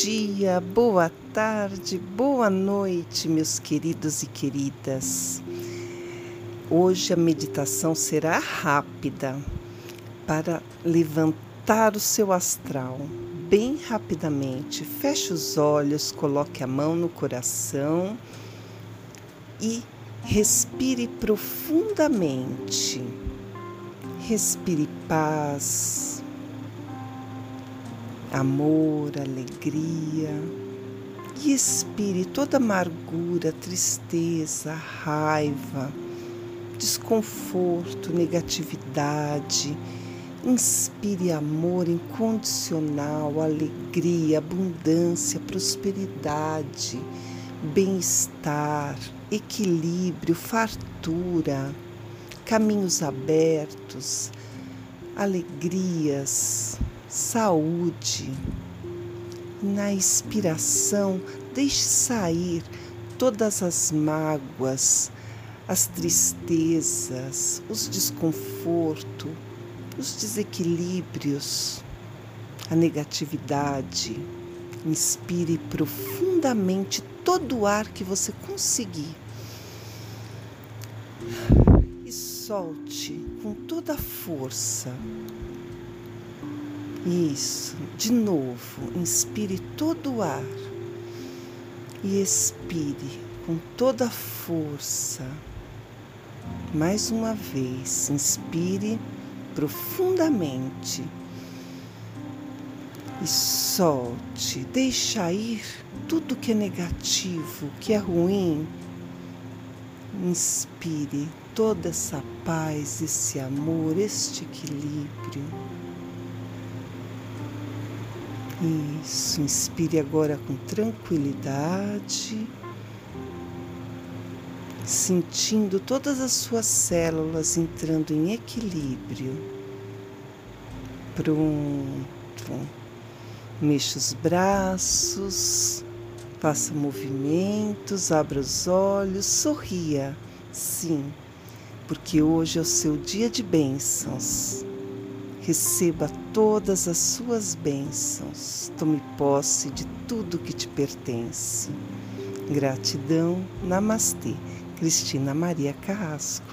dia, boa tarde, boa noite, meus queridos e queridas. Hoje a meditação será rápida para levantar o seu astral bem rapidamente. Feche os olhos, coloque a mão no coração e respire profundamente. Respire paz amor, alegria e expire toda amargura, tristeza, raiva, desconforto, negatividade. Inspire amor incondicional, alegria, abundância, prosperidade, bem-estar, equilíbrio, fartura, caminhos abertos, alegrias, saúde. Na expiração, deixe sair todas as mágoas, as tristezas, os desconfortos, os desequilíbrios, a negatividade. Inspire profundamente todo o ar que você conseguir. E solte com toda a força isso, de novo, inspire todo o ar e expire com toda a força. Mais uma vez, inspire profundamente e solte, deixa ir tudo que é negativo, que é ruim. Inspire toda essa paz, esse amor, este equilíbrio. Isso, inspire agora com tranquilidade, sentindo todas as suas células entrando em equilíbrio. Pronto. Mexa os braços, faça movimentos, abra os olhos, sorria. Sim, porque hoje é o seu dia de bênçãos. Receba todas as suas bênçãos. Tome posse de tudo que te pertence. Gratidão. Namastê. Cristina Maria Carrasco.